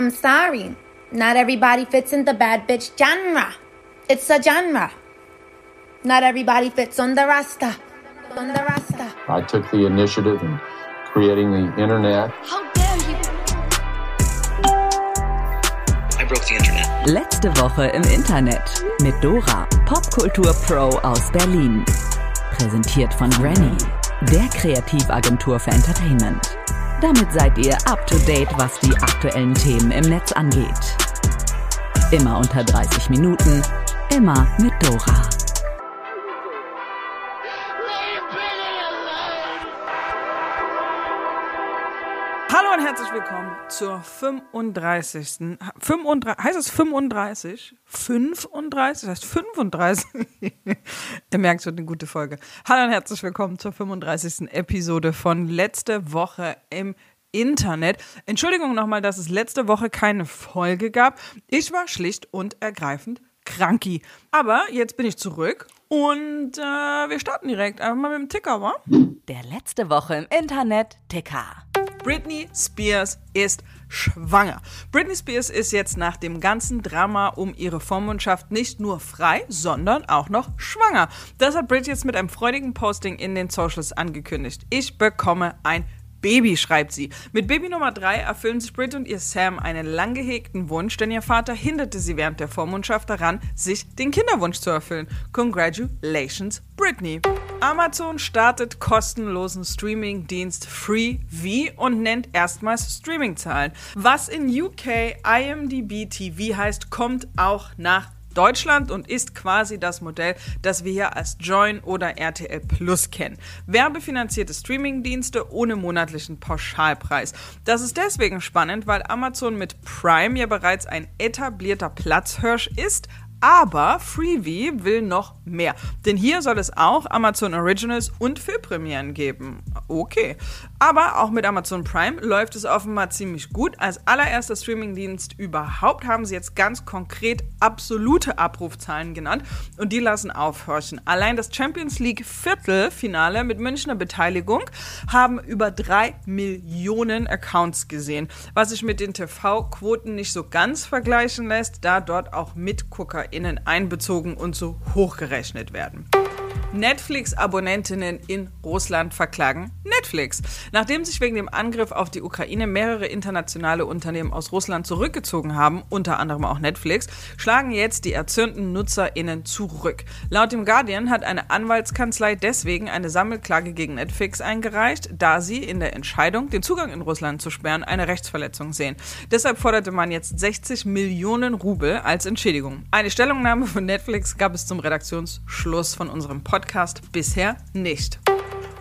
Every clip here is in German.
I'm sorry. Not everybody fits in the bad bitch genre. It's a genre. Not everybody fits on the rasta. On the rasta. I took the initiative in creating the internet. How dare you? I broke the internet. Letzte Woche im Internet mit Dora, Popkultur-Pro aus Berlin. Präsentiert von Granny, der Kreativagentur für Entertainment. Damit seid ihr up to date, was die aktuellen Themen im Netz angeht. Immer unter 30 Minuten, immer mit Dora. Hallo und herzlich willkommen zur 35. 35 heißt es 35? 35? Das heißt 35. Ihr merkt schon, eine gute Folge. Hallo und herzlich willkommen zur 35. Episode von letzte Woche im Internet. Entschuldigung nochmal, dass es letzte Woche keine Folge gab. Ich war schlicht und ergreifend kranki. Aber jetzt bin ich zurück und äh, wir starten direkt einfach mal mit dem Ticker, wa? Der letzte Woche im Internet Ticker. Britney Spears ist schwanger. Britney Spears ist jetzt nach dem ganzen Drama um ihre Vormundschaft nicht nur frei, sondern auch noch schwanger. Das hat Britney jetzt mit einem freudigen Posting in den Socials angekündigt. Ich bekomme ein Baby, schreibt sie. Mit Baby Nummer 3 erfüllen sich Brit und ihr Sam einen lang gehegten Wunsch, denn ihr Vater hinderte sie während der Vormundschaft daran, sich den Kinderwunsch zu erfüllen. Congratulations, Britney. Amazon startet kostenlosen Streaming-Dienst FreeV und nennt erstmals Streaming-Zahlen. Was in UK IMDb TV heißt, kommt auch nach Deutschland und ist quasi das Modell, das wir hier als Join oder RTL Plus kennen. Werbefinanzierte Streamingdienste ohne monatlichen Pauschalpreis. Das ist deswegen spannend, weil Amazon mit Prime ja bereits ein etablierter Platzhirsch ist, aber Freevee will noch mehr. Denn hier soll es auch Amazon Originals und Filmpremieren geben. Okay. Aber auch mit Amazon Prime läuft es offenbar ziemlich gut. Als allererster Streamingdienst überhaupt haben sie jetzt ganz konkret absolute Abrufzahlen genannt und die lassen aufhorchen. Allein das Champions League Viertelfinale mit Münchner Beteiligung haben über drei Millionen Accounts gesehen, was sich mit den TV-Quoten nicht so ganz vergleichen lässt, da dort auch MitguckerInnen einbezogen und so hochgerechnet werden. Netflix-Abonnentinnen in Russland verklagen Netflix. Nachdem sich wegen dem Angriff auf die Ukraine mehrere internationale Unternehmen aus Russland zurückgezogen haben, unter anderem auch Netflix, schlagen jetzt die erzürnten NutzerInnen zurück. Laut dem Guardian hat eine Anwaltskanzlei deswegen eine Sammelklage gegen Netflix eingereicht, da sie in der Entscheidung, den Zugang in Russland zu sperren, eine Rechtsverletzung sehen. Deshalb forderte man jetzt 60 Millionen Rubel als Entschädigung. Eine Stellungnahme von Netflix gab es zum Redaktionsschluss von unserem Podcast bisher nicht.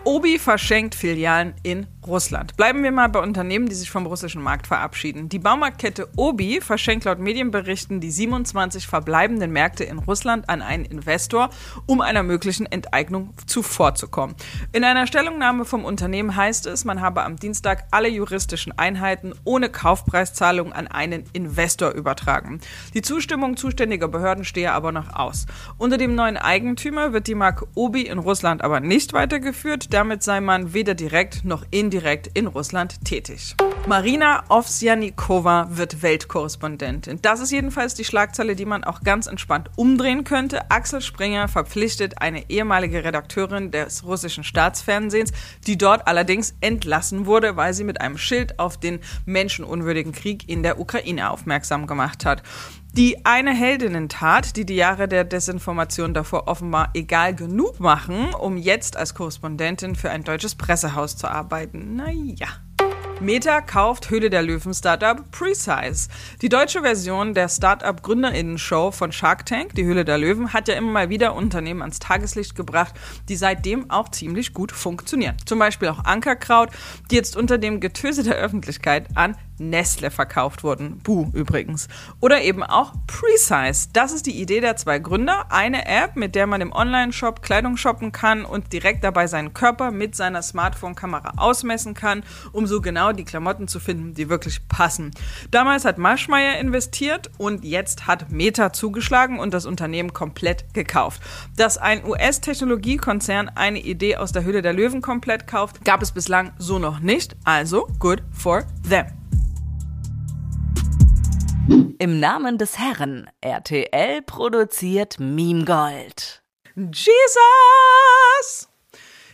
Obi verschenkt Filialen in Russland. Bleiben wir mal bei Unternehmen, die sich vom russischen Markt verabschieden. Die Baumarktkette Obi verschenkt laut Medienberichten die 27 verbleibenden Märkte in Russland an einen Investor, um einer möglichen Enteignung zuvorzukommen. In einer Stellungnahme vom Unternehmen heißt es, man habe am Dienstag alle juristischen Einheiten ohne Kaufpreiszahlung an einen Investor übertragen. Die Zustimmung zuständiger Behörden stehe aber noch aus. Unter dem neuen Eigentümer wird die Marke Obi in Russland aber nicht weitergeführt. Damit sei man weder direkt noch indirekt in Russland tätig. Marina Ovsjanikova wird Weltkorrespondentin. Das ist jedenfalls die Schlagzeile, die man auch ganz entspannt umdrehen könnte. Axel Springer verpflichtet eine ehemalige Redakteurin des russischen Staatsfernsehens, die dort allerdings entlassen wurde, weil sie mit einem Schild auf den menschenunwürdigen Krieg in der Ukraine aufmerksam gemacht hat. Die eine Heldinnentat, die die Jahre der Desinformation davor offenbar egal genug machen, um jetzt als Korrespondentin für ein deutsches Pressehaus zu arbeiten. Naja. Meta kauft Höhle der Löwen Startup Precise. Die deutsche Version der Startup Gründerinnen-Show von Shark Tank, die Höhle der Löwen, hat ja immer mal wieder Unternehmen ans Tageslicht gebracht, die seitdem auch ziemlich gut funktionieren. Zum Beispiel auch Ankerkraut, die jetzt unter dem Getöse der Öffentlichkeit an Nestle verkauft wurden. Buh übrigens. Oder eben auch Precise. Das ist die Idee der zwei Gründer. Eine App, mit der man im Online-Shop Kleidung shoppen kann und direkt dabei seinen Körper mit seiner Smartphone-Kamera ausmessen kann, um so genau die Klamotten zu finden, die wirklich passen. Damals hat Maschmeyer investiert und jetzt hat Meta zugeschlagen und das Unternehmen komplett gekauft. Dass ein US-Technologiekonzern eine Idee aus der Hülle der Löwen komplett kauft, gab es bislang so noch nicht. Also good for them. Im Namen des Herrn, RTL produziert Meme Gold. Jesus!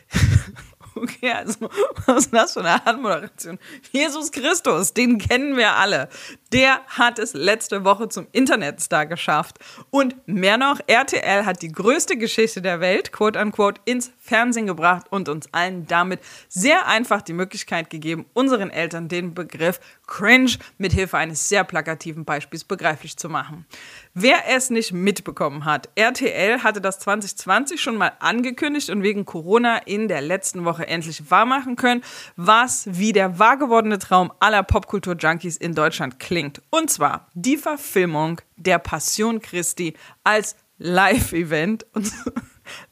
Okay, also, was ist das für eine Anmoderation? Jesus Christus, den kennen wir alle. Der hat es letzte Woche zum Internetstar geschafft. Und mehr noch, RTL hat die größte Geschichte der Welt, quote unquote, ins Fernsehen gebracht und uns allen damit sehr einfach die Möglichkeit gegeben, unseren Eltern den Begriff Cringe mit Hilfe eines sehr plakativen Beispiels begreiflich zu machen. Wer es nicht mitbekommen hat, RTL hatte das 2020 schon mal angekündigt und wegen Corona in der letzten Woche endlich wahrmachen können, was wie der wahrgewordene Traum aller Popkultur-Junkies in Deutschland klingt. Und zwar die Verfilmung der Passion Christi als Live-Event und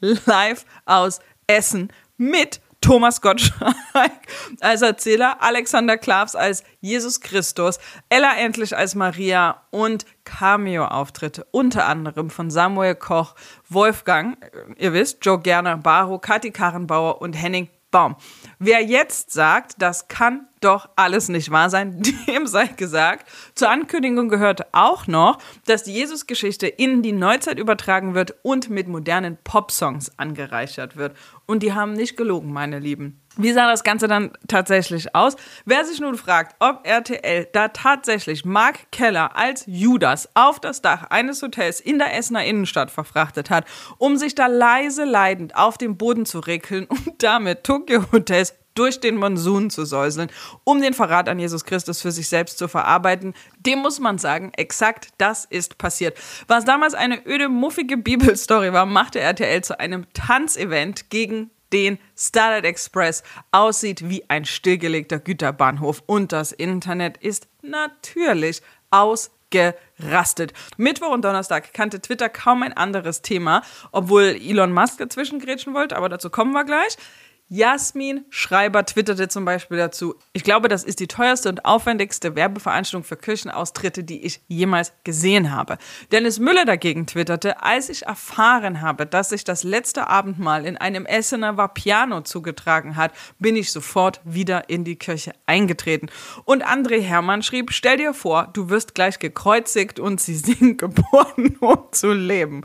live aus Essen mit Thomas Gottschalk als Erzähler, Alexander Klavs als Jesus Christus, Ella Endlich als Maria und Cameo-Auftritte, unter anderem von Samuel Koch, Wolfgang, ihr wisst, Joe Gerner, Baro, Kathi Karrenbauer und Henning Baum. Wer jetzt sagt, das kann doch alles nicht wahr sein, dem sei gesagt. Zur Ankündigung gehört auch noch, dass die Jesus-Geschichte in die Neuzeit übertragen wird und mit modernen Popsongs angereichert wird. Und die haben nicht gelogen, meine Lieben. Wie sah das Ganze dann tatsächlich aus? Wer sich nun fragt, ob RTL da tatsächlich Mark Keller als Judas auf das Dach eines Hotels in der Essener Innenstadt verfrachtet hat, um sich da leise leidend auf den Boden zu regeln und damit Tokyo Hotels durch den Monsun zu säuseln, um den Verrat an Jesus Christus für sich selbst zu verarbeiten. Dem muss man sagen, exakt das ist passiert. Was damals eine öde, muffige Bibelstory war, machte RTL zu einem Tanzevent gegen den Starlight Express aussieht wie ein stillgelegter Güterbahnhof und das Internet ist natürlich ausgerastet. Mittwoch und Donnerstag kannte Twitter kaum ein anderes Thema, obwohl Elon Musk dazwischen grätschen wollte, aber dazu kommen wir gleich. Jasmin Schreiber twitterte zum Beispiel dazu, ich glaube, das ist die teuerste und aufwendigste Werbeveranstaltung für Kirchenaustritte, die ich jemals gesehen habe. Dennis Müller dagegen twitterte, als ich erfahren habe, dass sich das letzte Abendmahl in einem Essener Vapiano zugetragen hat, bin ich sofort wieder in die Kirche eingetreten. Und André Hermann schrieb, stell dir vor, du wirst gleich gekreuzigt und sie sind geboren, um zu leben.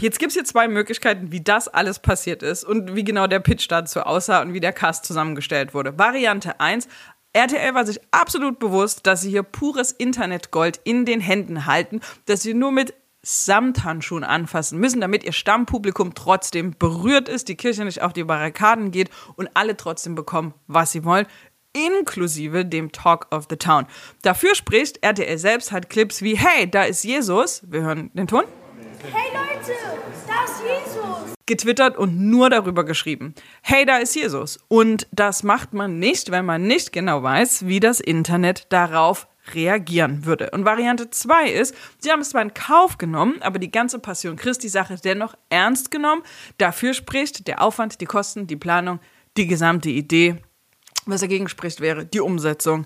Jetzt gibt es hier zwei Möglichkeiten, wie das alles passiert ist und wie genau der Pitch dazu aussah und wie der Cast zusammengestellt wurde. Variante 1. RTL war sich absolut bewusst, dass sie hier pures Internetgold in den Händen halten, dass sie nur mit Samthandschuhen anfassen müssen, damit ihr Stammpublikum trotzdem berührt ist, die Kirche nicht auf die Barrikaden geht und alle trotzdem bekommen, was sie wollen inklusive dem Talk of the Town. Dafür spricht, RTL selbst hat Clips wie Hey, da ist Jesus. Wir hören den Ton. Leute, ist Jesus. Getwittert und nur darüber geschrieben. Hey, da ist Jesus. Und das macht man nicht, wenn man nicht genau weiß, wie das Internet darauf reagieren würde. Und Variante 2 ist, sie haben es zwar in Kauf genommen, aber die ganze Passion Christi-Sache dennoch ernst genommen. Dafür spricht der Aufwand, die Kosten, die Planung, die gesamte Idee. Was dagegen spricht, wäre die Umsetzung.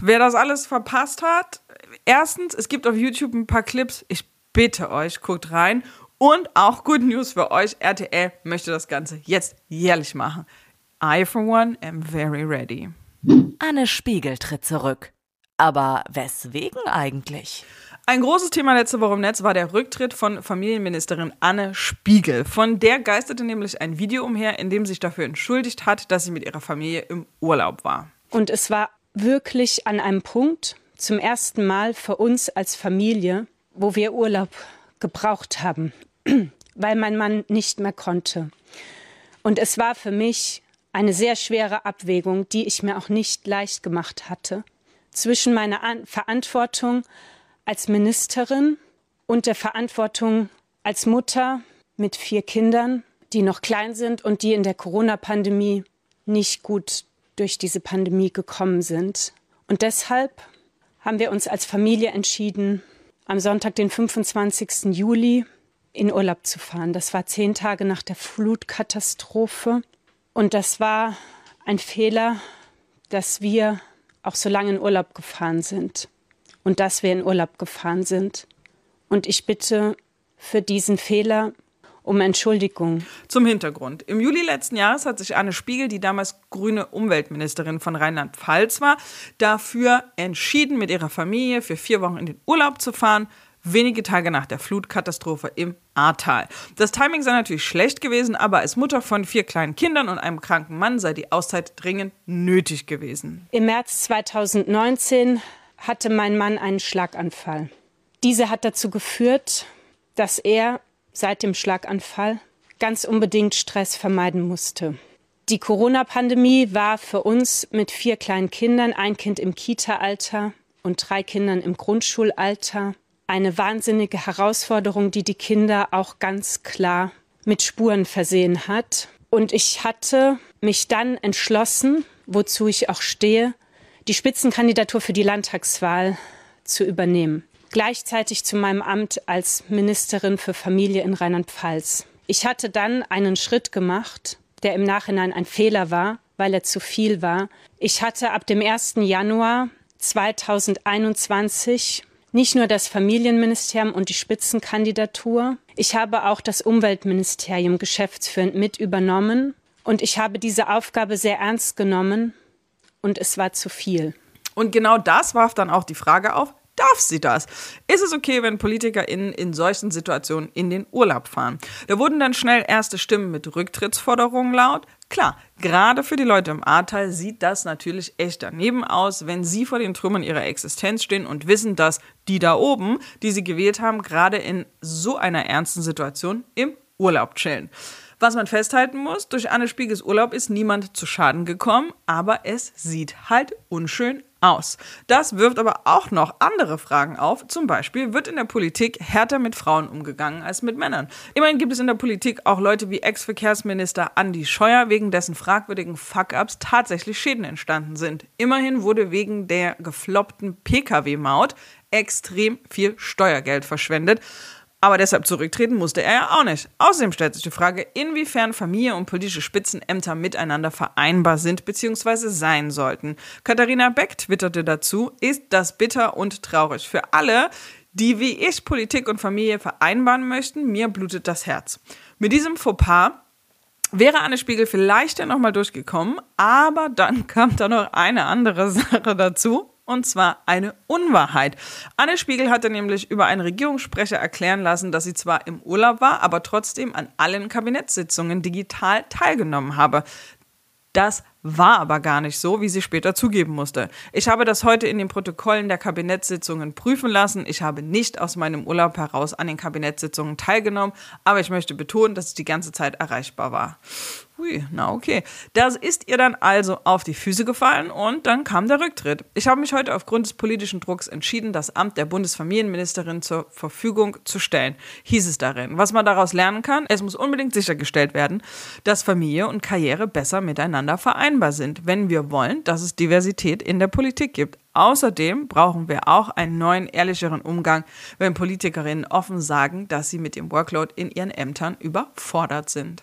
Wer das alles verpasst hat, erstens, es gibt auf YouTube ein paar Clips. Ich bitte euch, guckt rein. Und auch Good News für euch, RTL möchte das Ganze jetzt jährlich machen. I, for one, am very ready. Anne Spiegel tritt zurück. Aber weswegen eigentlich? Ein großes Thema letzte Woche im Netz war der Rücktritt von Familienministerin Anne Spiegel. Von der geisterte nämlich ein Video umher, in dem sich dafür entschuldigt hat, dass sie mit ihrer Familie im Urlaub war. Und es war wirklich an einem Punkt, zum ersten Mal für uns als Familie, wo wir Urlaub gebraucht haben, weil mein Mann nicht mehr konnte. Und es war für mich eine sehr schwere Abwägung, die ich mir auch nicht leicht gemacht hatte, zwischen meiner An Verantwortung als Ministerin und der Verantwortung als Mutter mit vier Kindern, die noch klein sind und die in der Corona-Pandemie nicht gut durch diese Pandemie gekommen sind. Und deshalb haben wir uns als Familie entschieden, am Sonntag, den 25. Juli, in Urlaub zu fahren. Das war zehn Tage nach der Flutkatastrophe. Und das war ein Fehler, dass wir auch so lange in Urlaub gefahren sind und dass wir in Urlaub gefahren sind. Und ich bitte für diesen Fehler um Entschuldigung. Zum Hintergrund. Im Juli letzten Jahres hat sich Anne Spiegel, die damals grüne Umweltministerin von Rheinland-Pfalz war, dafür entschieden, mit ihrer Familie für vier Wochen in den Urlaub zu fahren, wenige Tage nach der Flutkatastrophe im Ahrtal. Das Timing sei natürlich schlecht gewesen, aber als Mutter von vier kleinen Kindern und einem kranken Mann sei die Auszeit dringend nötig gewesen. Im März 2019 hatte mein Mann einen Schlaganfall. Diese hat dazu geführt, dass er seit dem Schlaganfall ganz unbedingt Stress vermeiden musste. Die Corona-Pandemie war für uns mit vier kleinen Kindern, ein Kind im Kita-Alter und drei Kindern im Grundschulalter, eine wahnsinnige Herausforderung, die die Kinder auch ganz klar mit Spuren versehen hat. Und ich hatte mich dann entschlossen, wozu ich auch stehe, die Spitzenkandidatur für die Landtagswahl zu übernehmen. Gleichzeitig zu meinem Amt als Ministerin für Familie in Rheinland-Pfalz. Ich hatte dann einen Schritt gemacht, der im Nachhinein ein Fehler war, weil er zu viel war. Ich hatte ab dem 1. Januar 2021 nicht nur das Familienministerium und die Spitzenkandidatur, ich habe auch das Umweltministerium geschäftsführend mit übernommen und ich habe diese Aufgabe sehr ernst genommen und es war zu viel. Und genau das warf dann auch die Frage auf, darf sie das? Ist es okay, wenn PolitikerInnen in solchen Situationen in den Urlaub fahren? Da wurden dann schnell erste Stimmen mit Rücktrittsforderungen laut. Klar, gerade für die Leute im Ahrtal sieht das natürlich echt daneben aus, wenn sie vor den Trümmern ihrer Existenz stehen und wissen, dass die da oben, die sie gewählt haben, gerade in so einer ernsten Situation im Urlaub chillen. Was man festhalten muss, durch Anne Spiegels Urlaub ist niemand zu Schaden gekommen, aber es sieht halt unschön aus. Das wirft aber auch noch andere Fragen auf. Zum Beispiel wird in der Politik härter mit Frauen umgegangen als mit Männern. Immerhin gibt es in der Politik auch Leute wie Ex-Verkehrsminister Andy Scheuer, wegen dessen fragwürdigen Fuck-ups tatsächlich Schäden entstanden sind. Immerhin wurde wegen der gefloppten Pkw-Maut extrem viel Steuergeld verschwendet. Aber deshalb zurücktreten musste er ja auch nicht. Außerdem stellt sich die Frage, inwiefern Familie und politische Spitzenämter miteinander vereinbar sind bzw. sein sollten. Katharina Beck twitterte dazu, ist das bitter und traurig für alle, die wie ich Politik und Familie vereinbaren möchten. Mir blutet das Herz. Mit diesem Fauxpas wäre Anne Spiegel vielleicht ja nochmal durchgekommen, aber dann kam da noch eine andere Sache dazu und zwar eine Unwahrheit. Anne Spiegel hatte nämlich über einen Regierungssprecher erklären lassen, dass sie zwar im Urlaub war, aber trotzdem an allen Kabinettssitzungen digital teilgenommen habe. Das war aber gar nicht so, wie sie später zugeben musste. Ich habe das heute in den Protokollen der Kabinettssitzungen prüfen lassen. Ich habe nicht aus meinem Urlaub heraus an den Kabinettssitzungen teilgenommen, aber ich möchte betonen, dass ich die ganze Zeit erreichbar war. Hui, na okay. Das ist ihr dann also auf die Füße gefallen und dann kam der Rücktritt. Ich habe mich heute aufgrund des politischen Drucks entschieden, das Amt der Bundesfamilienministerin zur Verfügung zu stellen. Hieß es darin. Was man daraus lernen kann, es muss unbedingt sichergestellt werden, dass Familie und Karriere besser miteinander vereinbar sind, wenn wir wollen, dass es Diversität in der Politik gibt. Außerdem brauchen wir auch einen neuen, ehrlicheren Umgang, wenn Politikerinnen offen sagen, dass sie mit dem Workload in ihren Ämtern überfordert sind.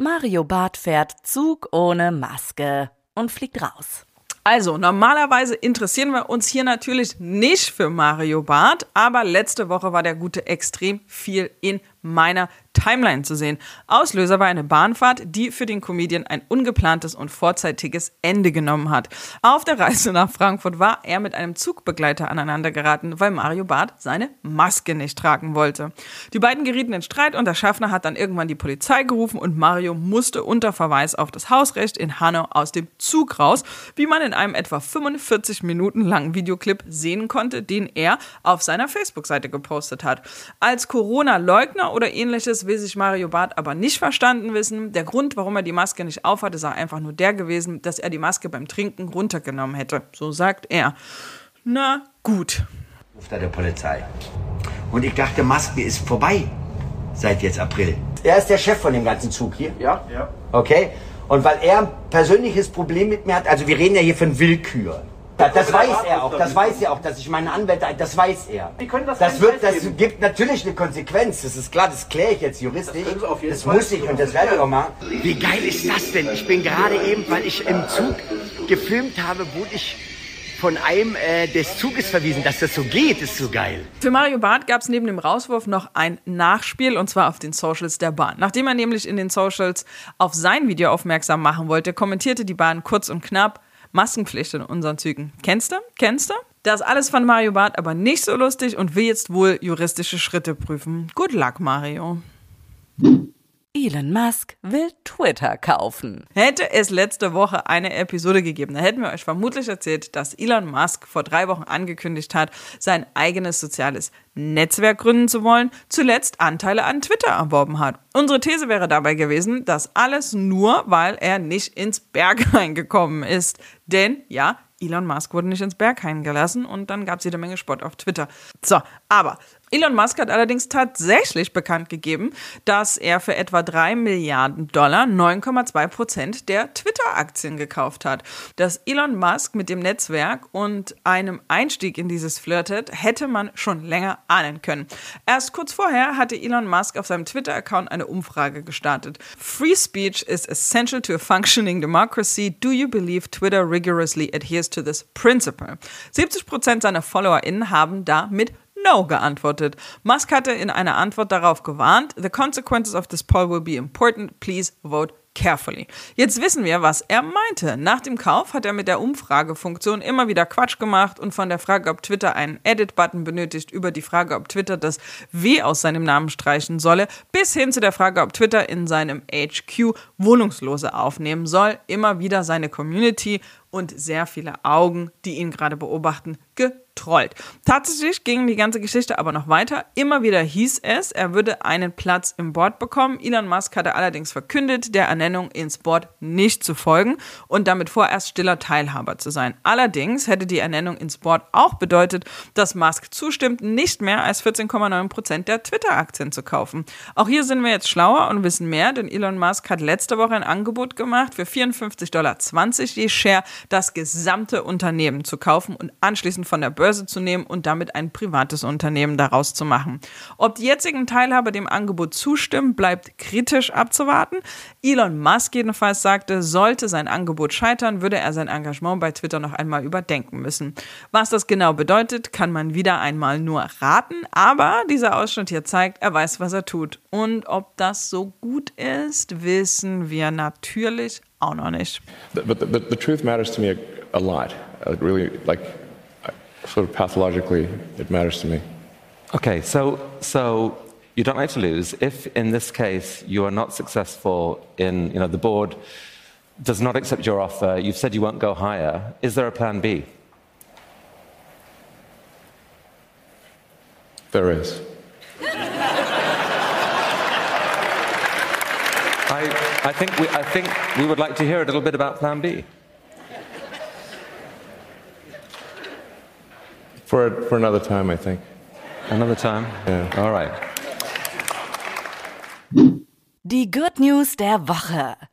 Mario Barth fährt Zug ohne Maske und fliegt raus. Also, normalerweise interessieren wir uns hier natürlich nicht für Mario Barth, aber letzte Woche war der Gute extrem viel in meiner Timeline zu sehen. Auslöser war eine Bahnfahrt, die für den Comedian ein ungeplantes und vorzeitiges Ende genommen hat. Auf der Reise nach Frankfurt war er mit einem Zugbegleiter aneinandergeraten, weil Mario Barth seine Maske nicht tragen wollte. Die beiden gerieten in Streit und der Schaffner hat dann irgendwann die Polizei gerufen und Mario musste unter Verweis auf das Hausrecht in Hanau aus dem Zug raus, wie man in einem etwa 45 Minuten langen Videoclip sehen konnte, den er auf seiner Facebook-Seite gepostet hat. Als Corona-Leugner oder ähnliches will sich Mario Barth aber nicht verstanden wissen. Der Grund, warum er die Maske nicht aufhatte, sei einfach nur der gewesen, dass er die Maske beim Trinken runtergenommen hätte. So sagt er. Na gut. Ruft er der Polizei. Und ich dachte, Maske ist vorbei seit jetzt April. Er ist der Chef von dem ganzen Zug hier? Ja? Ja. Okay. Und weil er ein persönliches Problem mit mir hat, also wir reden ja hier von Willkür. Das, das weiß er auch, das weiß er auch, dass ich meine Anwälte, das weiß er. Sie können das Das wird, das gibt natürlich eine Konsequenz, das ist klar, das kläre ich jetzt juristisch. Das Das Fall muss ich und das werde ich auch machen. Wie geil ist das denn? Ich bin gerade eben, weil ich im Zug gefilmt habe, wurde ich von einem äh, des Zuges verwiesen. Dass das so geht, ist so geil. Für Mario Barth gab es neben dem Rauswurf noch ein Nachspiel und zwar auf den Socials der Bahn. Nachdem er nämlich in den Socials auf sein Video aufmerksam machen wollte, kommentierte die Bahn kurz und knapp Maskenpflicht in unseren Zügen. Kennst du? Kennst du? Das alles fand Mario Barth aber nicht so lustig und will jetzt wohl juristische Schritte prüfen. Good luck, Mario. Elon Musk will Twitter kaufen. Hätte es letzte Woche eine Episode gegeben, dann hätten wir euch vermutlich erzählt, dass Elon Musk vor drei Wochen angekündigt hat, sein eigenes soziales Netzwerk gründen zu wollen, zuletzt Anteile an Twitter erworben hat. Unsere These wäre dabei gewesen, dass alles nur, weil er nicht ins Berghain gekommen ist. Denn ja, Elon Musk wurde nicht ins Berghain gelassen und dann gab es jede Menge Spott auf Twitter. So, aber Elon Musk hat allerdings tatsächlich bekannt gegeben, dass er für etwa 3 Milliarden Dollar 9,2 Prozent der Twitter-Aktien gekauft hat. Dass Elon Musk mit dem Netzwerk und einem Einstieg in dieses flirtet, hätte man schon länger ahnen können. Erst kurz vorher hatte Elon Musk auf seinem Twitter-Account eine Umfrage gestartet. Free speech is essential to a functioning democracy. Do you believe Twitter rigorously adheres to this principle? 70 Prozent seiner FollowerInnen haben da mit No geantwortet. Musk hatte in einer Antwort darauf gewarnt, The consequences of this poll will be important. Please vote carefully. Jetzt wissen wir, was er meinte. Nach dem Kauf hat er mit der Umfragefunktion immer wieder Quatsch gemacht und von der Frage, ob Twitter einen Edit-Button benötigt, über die Frage, ob Twitter das W aus seinem Namen streichen solle, bis hin zu der Frage, ob Twitter in seinem HQ Wohnungslose aufnehmen soll, immer wieder seine Community und sehr viele Augen, die ihn gerade beobachten, getrollt. Tatsächlich ging die ganze Geschichte aber noch weiter. Immer wieder hieß es, er würde einen Platz im Board bekommen. Elon Musk hatte allerdings verkündet, der Ernennung ins Board nicht zu folgen und damit vorerst stiller Teilhaber zu sein. Allerdings hätte die Ernennung ins Board auch bedeutet, dass Musk zustimmt, nicht mehr als 14,9 Prozent der Twitter-Aktien zu kaufen. Auch hier sind wir jetzt schlauer und wissen mehr, denn Elon Musk hat letzte Woche ein Angebot gemacht, für 54,20 Dollar je Share das gesamte Unternehmen zu kaufen und anschließend von der Börse zu nehmen und damit ein privates Unternehmen daraus zu machen. Ob die jetzigen Teilhaber dem Angebot zustimmen, bleibt kritisch abzuwarten. Elon Musk jedenfalls sagte, sollte sein Angebot scheitern, würde er sein Engagement bei Twitter noch einmal überdenken müssen. Was das genau bedeutet, kann man wieder einmal nur raten, aber dieser Ausschnitt hier zeigt, er weiß, was er tut. Und ob das so gut ist, wissen wir natürlich auch noch nicht. But the, the, the truth matters to me a, a lot. Uh, really, like sort of pathologically, it matters to me. Okay, so so you don't like to lose. If in this case you are not successful in, you know, the board does not accept your offer, you've said you won't go higher. Is there a plan B? There is. I, I, think we, I think we would like to hear a little bit about Plan B. For, for another time, I think. Another time? Yeah. All right. Die Good News der Woche.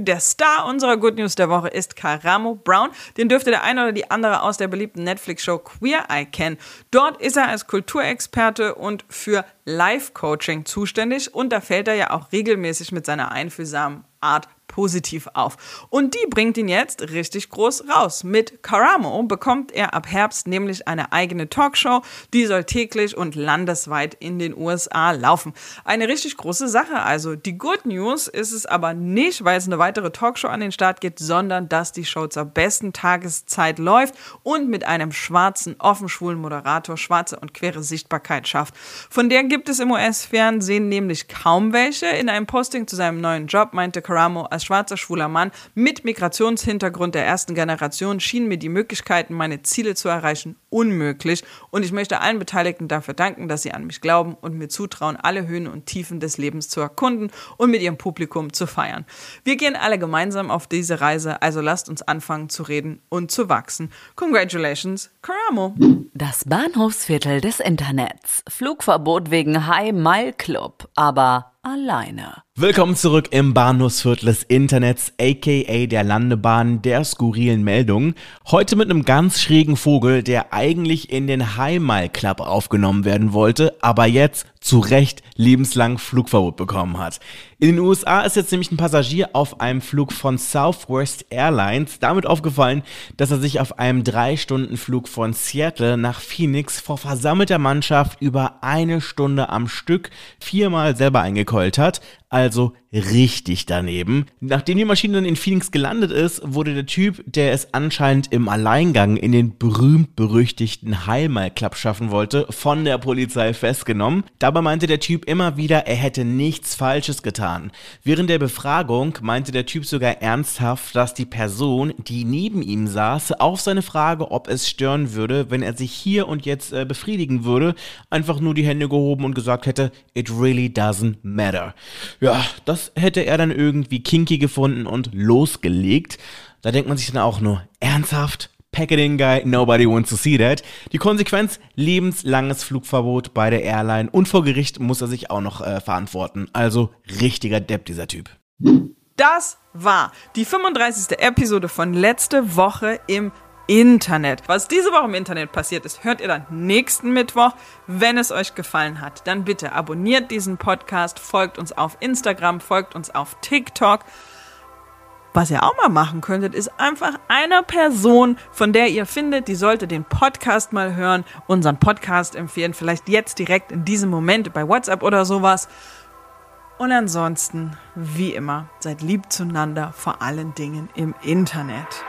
Der Star unserer Good News der Woche ist Karamo Brown. Den dürfte der eine oder die andere aus der beliebten Netflix-Show Queer Eye kennen. Dort ist er als Kulturexperte und für Life-Coaching zuständig und da fällt er ja auch regelmäßig mit seiner einfühlsamen Art positiv auf. Und die bringt ihn jetzt richtig groß raus. Mit Karamo bekommt er ab Herbst nämlich eine eigene Talkshow, die soll täglich und landesweit in den USA laufen. Eine richtig große Sache also. Die Good News ist es aber nicht, weil es eine weitere Talkshow an den Start geht, sondern dass die Show zur besten Tageszeit läuft und mit einem schwarzen, offen schwulen Moderator schwarze und quere Sichtbarkeit schafft. Von der gibt es im US-Fernsehen nämlich kaum welche. In einem Posting zu seinem neuen Job meinte Karamo, als schwarzer schwuler Mann mit Migrationshintergrund der ersten Generation schienen mir die Möglichkeiten, meine Ziele zu erreichen, unmöglich. Und ich möchte allen Beteiligten dafür danken, dass sie an mich glauben und mir zutrauen, alle Höhen und Tiefen des Lebens zu erkunden und mit ihrem Publikum zu feiern. Wir gehen alle gemeinsam auf diese Reise, also lasst uns anfangen zu reden und zu wachsen. Congratulations, Karamo! Das Bahnhofsviertel des Internets. Flugverbot wegen High Mile Club, aber alleine. Willkommen zurück im Bahnhofsviertel des Internets, aka der Landebahn der skurrilen Meldungen. Heute mit einem ganz schrägen Vogel, der eigentlich in den Mile Club aufgenommen werden wollte, aber jetzt zu Recht lebenslang Flugverbot bekommen hat. In den USA ist jetzt nämlich ein Passagier auf einem Flug von Southwest Airlines damit aufgefallen, dass er sich auf einem 3-Stunden-Flug von Seattle nach Phoenix vor versammelter Mannschaft über eine Stunde am Stück viermal selber eingekeult hat, also richtig daneben. Nachdem die Maschine dann in Phoenix gelandet ist, wurde der Typ, der es anscheinend im Alleingang in den berühmt-berüchtigten Heilmal Club schaffen wollte, von der Polizei festgenommen. Dabei meinte der Typ immer wieder, er hätte nichts Falsches getan. Während der Befragung meinte der Typ sogar ernsthaft, dass die Person, die neben ihm saß, auf seine Frage, ob es stören würde, wenn er sich hier und jetzt äh, befriedigen würde, einfach nur die Hände gehoben und gesagt hätte, it really doesn't matter. Ja, das hätte er dann irgendwie kinky gefunden und losgelegt. Da denkt man sich dann auch nur, ernsthaft? Packaging Guy, nobody wants to see that. Die Konsequenz, lebenslanges Flugverbot bei der Airline und vor Gericht muss er sich auch noch äh, verantworten. Also richtiger Depp, dieser Typ. Das war die 35. Episode von letzte Woche im Internet. Was diese Woche im Internet passiert ist, hört ihr dann nächsten Mittwoch. Wenn es euch gefallen hat, dann bitte abonniert diesen Podcast, folgt uns auf Instagram, folgt uns auf TikTok. Was ihr auch mal machen könntet, ist einfach einer Person, von der ihr findet, die sollte den Podcast mal hören, unseren Podcast empfehlen, vielleicht jetzt direkt in diesem Moment bei WhatsApp oder sowas. Und ansonsten, wie immer, seid lieb zueinander, vor allen Dingen im Internet.